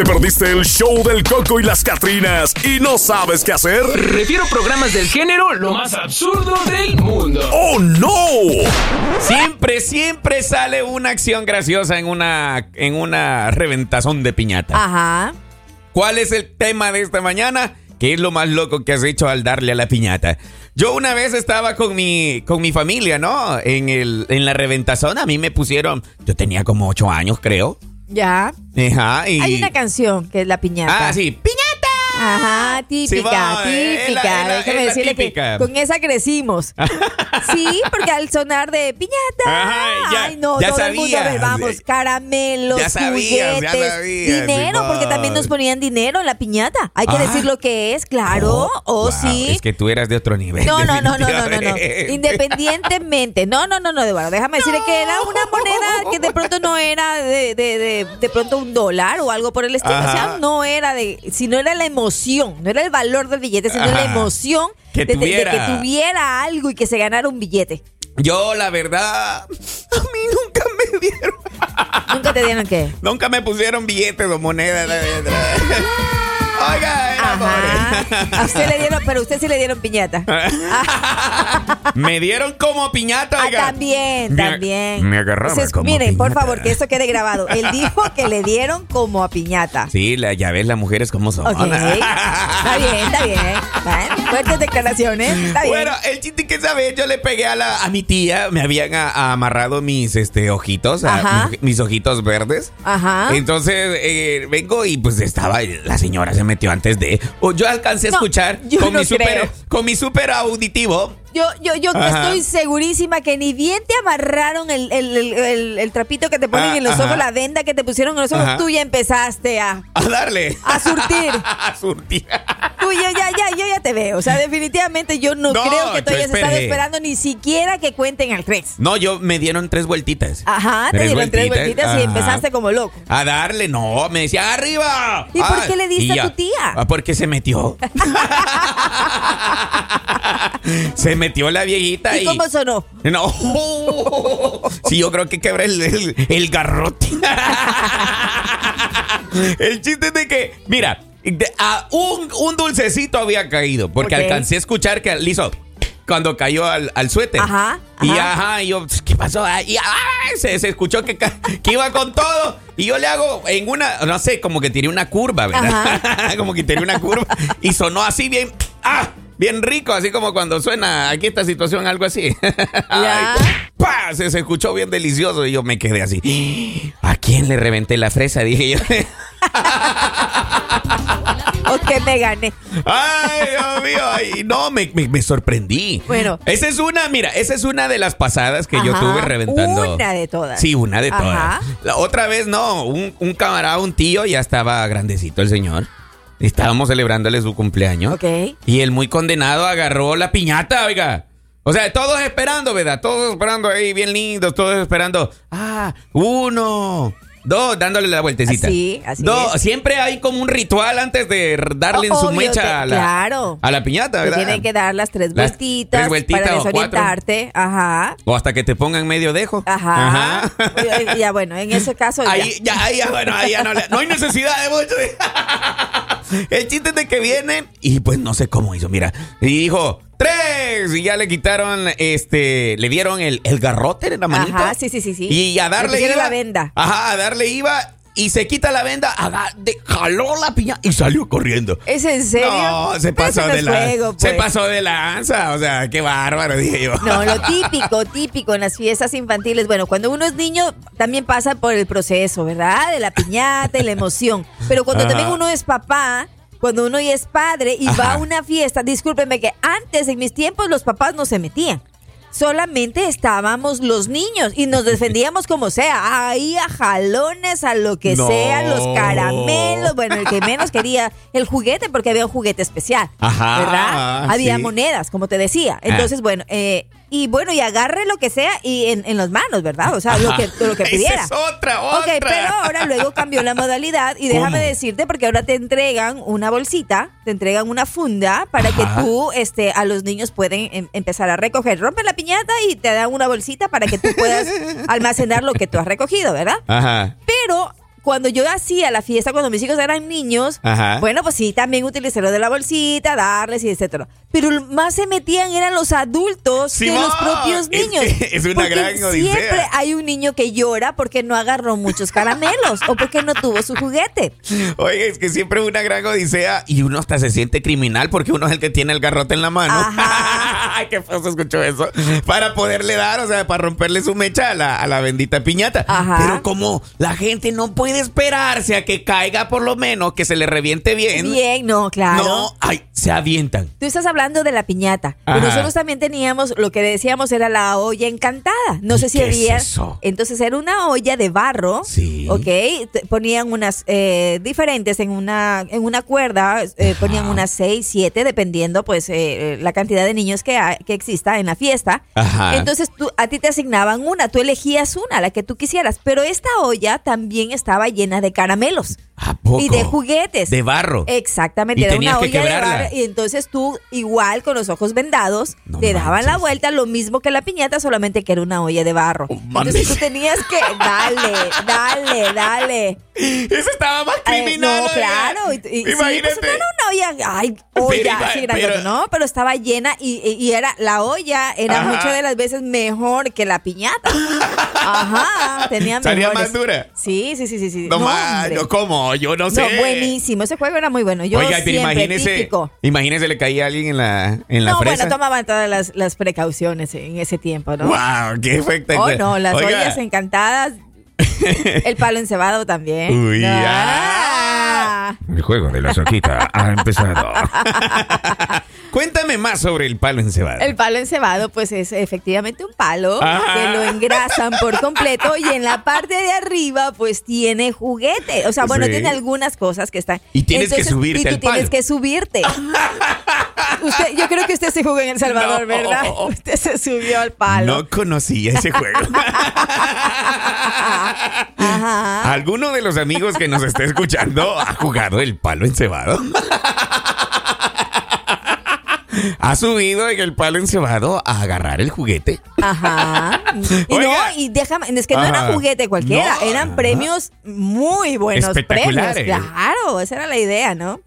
¿Te perdiste el show del Coco y las Catrinas y no sabes qué hacer? Refiero programas del género lo más absurdo del mundo. ¡Oh, no! Siempre, siempre sale una acción graciosa en una, en una reventazón de piñata. Ajá. ¿Cuál es el tema de esta mañana? ¿Qué es lo más loco que has hecho al darle a la piñata? Yo una vez estaba con mi, con mi familia, ¿no? En, el, en la reventazón a mí me pusieron, yo tenía como ocho años, creo. Ya. Ajá, y... Hay una canción que es la piñata. Ah, sí. Ajá, típica, Sí, va, es típica. la- es la- Déjame decirle típica. que con esa crecimos. sí, porque al sonar de piñata, Ajá, ya- ay no, ya todo el mundo, a ver, vamos, caramelos, Ya sabías, ya juguetes, sabías, dinero, porque también nos ponían dinero en la piñata. Hay que Ah. decir lo que es, claro, o Wow, sí. Es que tú eras de otro nivel. No, no, no, no, no, no, no. Independientemente. No, no, no, no, Eduardo. Déjame decirle que era una moneda que de pronto no era de, de, de, de pronto un dólar o algo por el estilo. O sea, no era de, sino era la emoción, no era el valor del billete, sino la emoción Que de, de- de tuviera. que tuviera algo y que se ganara un billete. Yo, la verdad, a mí nunca me dieron. Nunca te dieron qué. Nunca me pusieron billetes o monedas. Oiga, era. A usted le dieron, pero a usted sí le dieron piñata. pobre. Me dieron como piñata, Ah, oiga. también, Me- también. Me agarraba Entonces, como miren, por favor, que esto quede grabado. Él dijo que le dieron como a piñata. Sí, la, ya ves las mujeres cómo son. Ok. Está bien, está bien. Fuertes declaraciones. Está bien. Bueno, el chiste que sabes, yo le pegué a, la, a mi tía, me habían a- amarrado mis este, ojitos, mis, mis ojitos verdes. Ajá. Entonces eh, vengo y pues estaba, la señora se metió antes de. o yo alcancé a No, escuchar yo con, no mi super, con mi super auditivo. Yo, yo, yo Ajá. estoy segurísima que ni bien te amarraron el, el- el- trapito que te ponen Ah, en los ajá. ojos, la venda que te pusieron en los ojos, Ajá. tú ya empezaste a. A darle. A surtir. a surtir. Tú ya, ya, ya, yo ya te veo. O sea, definitivamente yo no, No, creo que tú hayas estado esperé. esperando ni siquiera que cuenten al Cres. No, yo me dieron tres vueltitas. Ajá, te dieron tres vueltitas y ajá. empezaste como loco. A darle, no, me decía arriba. ¿Y por Ah, qué le diste y a tu tía? Ah, porque se metió. se metió la viejita y. ¿Y cómo sonó? No. Sí, yo creo que quebré el, el- el garrote. el chiste es de que, mira, de- a un, un dulcecito había caído. Porque alcancé a escuchar que le hizo cuando cayó al, al suéter. Ajá, Y ajá. y yo, ¿qué pasó? Ah, Y ah, se, se escuchó que iba con todo. Y yo le hago en una, no sé, como que tiré una curva, ¿verdad? como que tiré una curva. Y sonó así bien, ah, bien rico, así como cuando suena aquí esta situación, algo así. Ya. Ay, ¡pa! Se, se escuchó bien delicioso y yo me quedé así. ¿A quién le reventé la fresa? Dije yo. ¿O que me gané? Ay, Dios mío. ay, no, me, me- me sorprendí. Bueno. Esa es una, mira, esa es una de las pasadas que yo tuve reventando. una de todas. Sí, una de Ajá. todas. La otra vez no, un, un camarada, un tío, ya estaba grandecito el señor. Estábamos celebrándole su cumpleaños. Ok. Y el muy condenado agarró la piñata, oiga. O sea, todos esperando, ¿verdad? Todos esperando ahí, bien lindos, todos esperando. Ah, uno, dos, dándole la vueltecita. Así, así Dos, es. siempre hay como un ritual antes de darle en su Obvio, mecha te- a la, claro. a la piñata, ¿verdad? tienen que dar las tres Las vueltitas, tres vueltitas para cuatro. desorientarte. Ajá. O hasta que te pongan medio dejo. Ajá. Ajá. Oye, Ya bueno, en ese caso. Ahí, ya, ahí, ya, bueno, ahí ya no, no hay necesidad de mucho. El chiste es de que vienen y pues no sé cómo hizo, mira. Y dijo, tres. Y ya le quitaron, este, le dieron el, el garrote en la manita. Ajá, sí, sí, sí, sí. Y a Le darle iba. la venda. Ajá, a darle iba. Y se quita la venda, aga- de- jaló la piña y salió corriendo. ¿Es en serio? No, se pasó de la juego, Se pues. pasó de lanza, o sea, qué bárbaro, dije yo. No, lo típico, típico en las fiestas infantiles. Bueno, cuando uno es niño también pasa por el proceso, ¿verdad? De la piñata y la emoción. Pero cuando Ajá. también uno es papá, cuando uno ya es padre y va a una fiesta, discúlpenme que antes, en mis tiempos, los papás no se metían. Solamente estábamos los niños y nos defendíamos como sea, ahí a jalones, a lo que No. sea, los caramelos, bueno, el que menos quería el juguete porque había un juguete especial, Ajá, ¿verdad? Había sí. monedas, como te decía. Entonces, bueno, eh, y bueno, y agarre lo que sea y en, en las manos, ¿verdad? O sea, lo que, lo que Esa pidiera. es otra, Ok, otra. pero ahora luego cambió la modalidad y déjame ¿Cómo? decirte porque ahora te entregan una bolsita, te entregan una funda para Ajá. que tú, este, a los niños pueden em- empezar a recoger. Rompen la piñata y te dan una bolsita para que tú puedas almacenar lo que tú has recogido, ¿verdad? Ajá. Pero cuando yo hacía la fiesta, cuando mis hijos eran niños, Ajá. bueno, pues sí, también utilicé lo de la bolsita, darles y etcétera. Pero más se metían eran los adultos que los propios es niños. que es una Porque gran odisea. Siempre hay un niño que llora porque no agarró muchos caramelos o porque no tuvo su juguete. Oye, es que siempre es una gran odisea y uno hasta se siente criminal porque uno es el que tiene el garrote en la mano. Ay, qué feo se escuchó eso. Para poderle dar, o sea, para romperle su mecha a la, a la bendita piñata. Ajá. Pero como la gente no puede esperarse a que caiga por lo menos, que se le reviente bien. Bien, no, claro. No, ay, se avientan. Tú estás hablando de la piñata. Pero nosotros también teníamos, lo que decíamos era la olla encantada. No ¿Y sé si qué es había. eso? Entonces era una olla de barro. Sí. Ok. Ponían unas eh, diferentes en una, en una cuerda. eh, ponían unas seis, siete, dependiendo, pues, eh, la cantidad de niños que, ha- que exista en la fiesta. Ajá. Entonces tú, a ti te asignaban una. Tú elegías una, la que tú quisieras. Pero esta olla también estaba llena de caramelos. ¿A poco? Y de juguetes. De barro. Exactamente, Y era tenías una que olla de barro. Y entonces tú, igual con los ojos vendados, No te daban manches. la vuelta, lo mismo que la piñata, solamente que era una olla de barro. Oh, entonces tú tenías que, dale, dale, dale. Eso estaba más Eh, criminal. no, oiga. claro. Y, y- sí, Imagínate. pues no olla, ay, olla Pero, así grande, pero- no, pero estaba llena y, y- era, la olla era Ajá. muchas de las veces mejor que la piñata. Ajá, tenía Salía más dura. Sí, sí, sí, sí. sí. No, más, no, ¿cómo? Yo no sé. No, buenísimo. Ese juego era muy bueno. Yo Oiga, siempre, imagínese, típico. imagínese le caía a alguien en la, en la no, fresa. bueno, tomaban todas las, las precauciones en ese tiempo, ¿no? Wow, qué Oh, espectacular. no, las Oiga, ollas encantadas. El palo encebado también. Uy, Ah. El juego de la soquita ha empezado. Cuéntame más sobre el palo encebado. El palo encebado, pues es efectivamente un palo que lo engrasan por completo y en la parte de arriba, pues tiene juguete. O sea, bueno, Sí. tiene algunas cosas que están. Y tienes que subirte y tú al tienes palo. que subirte. usted, yo creo que usted se jugó en El Salvador, No. ¿verdad? Usted se subió al palo. No conocía ese juego. Ajá. ¿Alguno de los amigos que nos está escuchando ha jugado el palo encebado? ¿Ha subido en el palo encebado a agarrar el juguete? Ajá. Y no, y déjame, es que no Ajá. era juguete cualquiera, No. eran premios muy buenos premios. Espectaculares. Claro, esa era la idea, ¿no?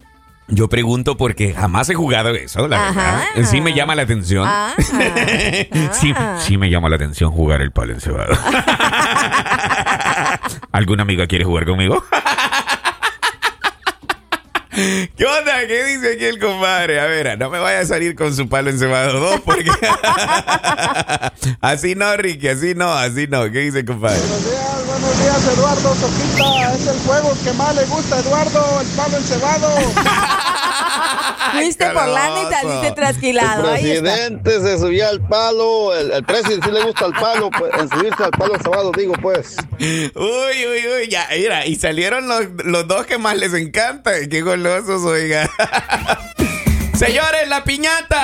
Yo pregunto porque jamás he jugado eso, la Ajá. verdad. Sí me llama la atención. Sí, sí me llama la atención jugar el palo encebado. ¿Alguna amiga quiere jugar conmigo? ¿Qué onda? ¿Qué dice aquí el compadre? A ver, no me vaya a salir con su palo encebado dos porque... así no, Ricky, así no, así no. ¿Qué dice el compadre? Buenos días, Eduardo Soquita. Es el juego que más le gusta a Eduardo, el palo encebado. Fuiste por lana y saliste trasquilado. Está. presidente se subía al palo. El, el presidente sí le gusta el palo, pues, en subirse al palo encebado, digo, pues. Uy, uy, uy, ya, mira, y salieron los, los dos que más les encanta. Qué golosos, oiga. Señores, la piñata.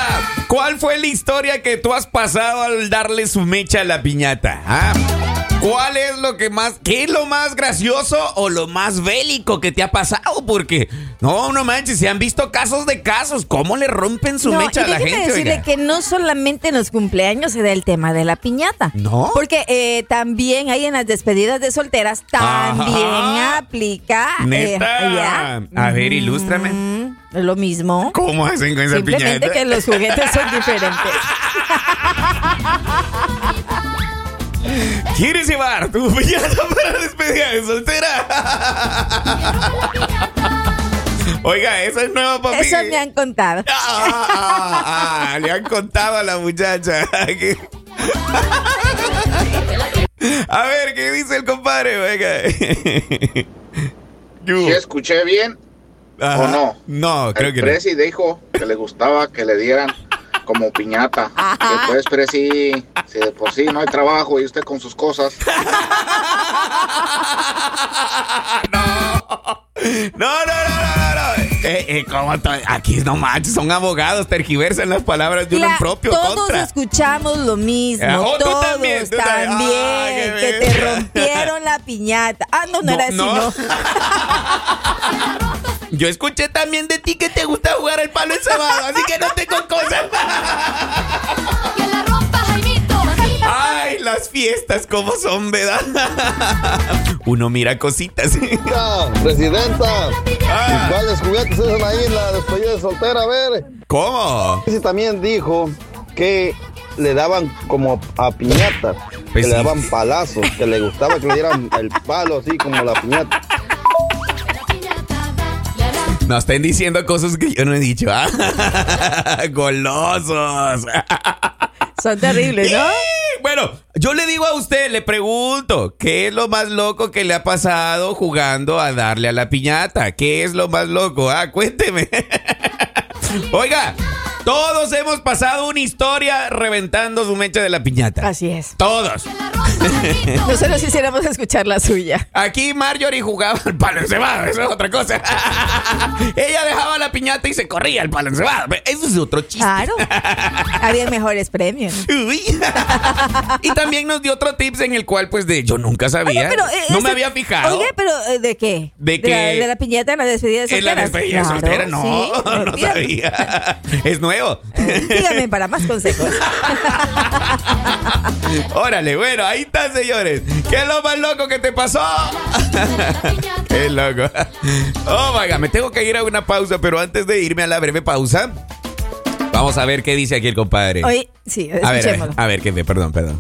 ¿Cuál fue la historia que tú has pasado al darle su mecha a la piñata? ah? ¿Cuál es lo que más, qué es lo más gracioso o lo más bélico que te ha pasado? Porque, no, no manches, se han visto casos de casos. ¿Cómo le rompen su No, mecha y a la gente? decirle oiga? que no solamente en los cumpleaños se da el tema de la piñata. ¿No? Porque eh, también hay en las despedidas de solteras, también Ajá. aplica. eh, ¿Neta? ya. A ver, ilústrame. Mm, lo mismo. ¿Cómo hacen con esa Simplemente piñata? que los juguetes son diferentes. ¿Quieres llevar tu piñata para despedida de soltera? Oiga, esa es nueva para mí. Eso me han contado. Ah, ah, ah, le han contado a la muchacha. A ver, ¿qué dice el compadre? Venga. ¿Sí escuché bien? Ajá. ¿O no? No, creo el que no. Dijo que le gustaba que le dieran como piñata. Después, Prezi, si de por sí no hay trabajo y usted con sus cosas, No, no, no, no, no, no. Eh, eh, ¿cómo Aquí no manches, son abogados, tergiversan las palabras de Claro, propio todos contra. escuchamos lo mismo. Ah, oh, tú todos también, tú también. qué que te rompieron la piñata. Ah, no, no, era así, no. Yo escuché también de ti que te gusta jugar el palo encebado, así que no tengo cosas. La Jaimito. Ay, las fiestas como son, ¿verdad? Uno mira cositas. Presidenta, Ah. ¿y cuáles juguetes usan ahí en la despedida de soltera? A ver. ¿Cómo? Ese también dijo que le daban como a piñata, Pues que sí. le daban palazos, que le gustaba que le dieran el palo así como la piñata. No estén diciendo cosas que yo no he dicho. ¿ah? Golosos. Son terribles, ¿no? Bueno, yo le digo a usted, le pregunto, ¿qué es lo más loco que le ha pasado jugando a darle a la piñata? ¿Qué es lo más loco? Ah, cuénteme. Oiga, todos hemos pasado una historia reventando su mecha de la piñata. Así es. Todos. Nosotros quisiéramos escuchar la suya. Aquí Marjorie jugaba al palo encebado, eso es otra cosa. Ella dejaba la piñata y se corría al palo encebado. Eso es otro chiste. Claro. Había mejores premios. Uy. y también nos dio otro tips en el cual, pues, de yo nunca sabía. Pero, eh, no este- me había fijado. Oiga, pero eh, ¿de qué? ¿De la, de la piñata en la despedida de en la despedida Claro, soltera, no, sí. no sabía. Es nuevo. Dígame para más consejos. Órale, bueno, ahí está, señores. ¿Qué es lo más loco que te pasó? Qué loco. Oh, my God, me tengo que ir a una pausa, pero antes de irme a la breve pausa, vamos a ver qué dice aquí el compadre. Sí, a ver, a ver, escuchémoslo. a ver, qué perdón, perdón.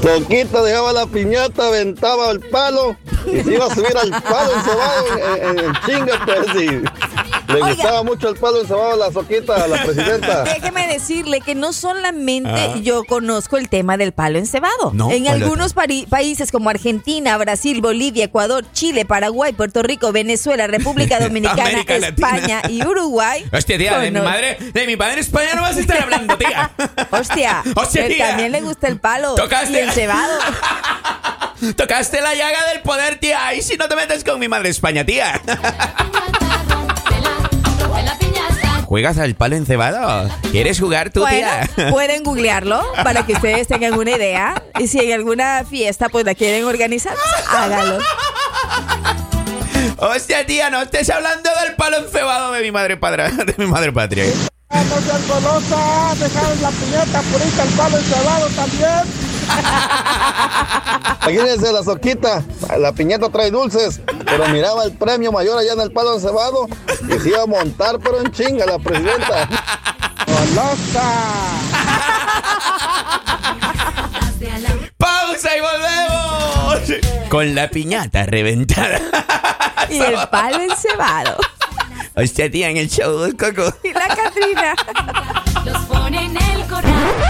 Toquita dejaba la piñata, aventaba el palo y se iba a subir al palo encebado en, en- en chinga, pues, y le Oiga. gustaba mucho el palo encebado a la soquita, a la presidenta. Déjeme decirle que no solamente Ah. yo conozco el tema del palo encebado. No, en ¿cuál algunos países como Argentina, Brasil, Bolivia, Ecuador, Chile, Paraguay, Puerto Rico, Venezuela, República Dominicana. España y Uruguay. Hostia, tía, de mi madre, de mi padre en España no vas a estar hablando, tía. Hostia, Hostia, tía. también le gusta el palo Tocaste. y encebado. Tocaste la llaga del poder, tía. Ahí si no te metes con mi madre España, tía. ¿Juegas al palo encebado? ¿Quieres jugar tú, Bueno, tía? pueden googlearlo para que ustedes tengan una idea. Y si en alguna fiesta pues la quieren organizar, pues, hágalo. Hostia, tía, no estés hablando del palo encebado de mi madre padre, de mi madre patria. No seas golosa, dejar la piñata purita, el palo encebado también. Imagínense la soquita, la piñata trae dulces, pero miraba el premio mayor allá en el palo encebado y se iba a montar, pero en chinga la presidenta. Golosa. ¡Pausa y volvemos! Con la piñata reventada. Y el palo encebado. Hostia, tía, en el show del coco. Y la Catrina.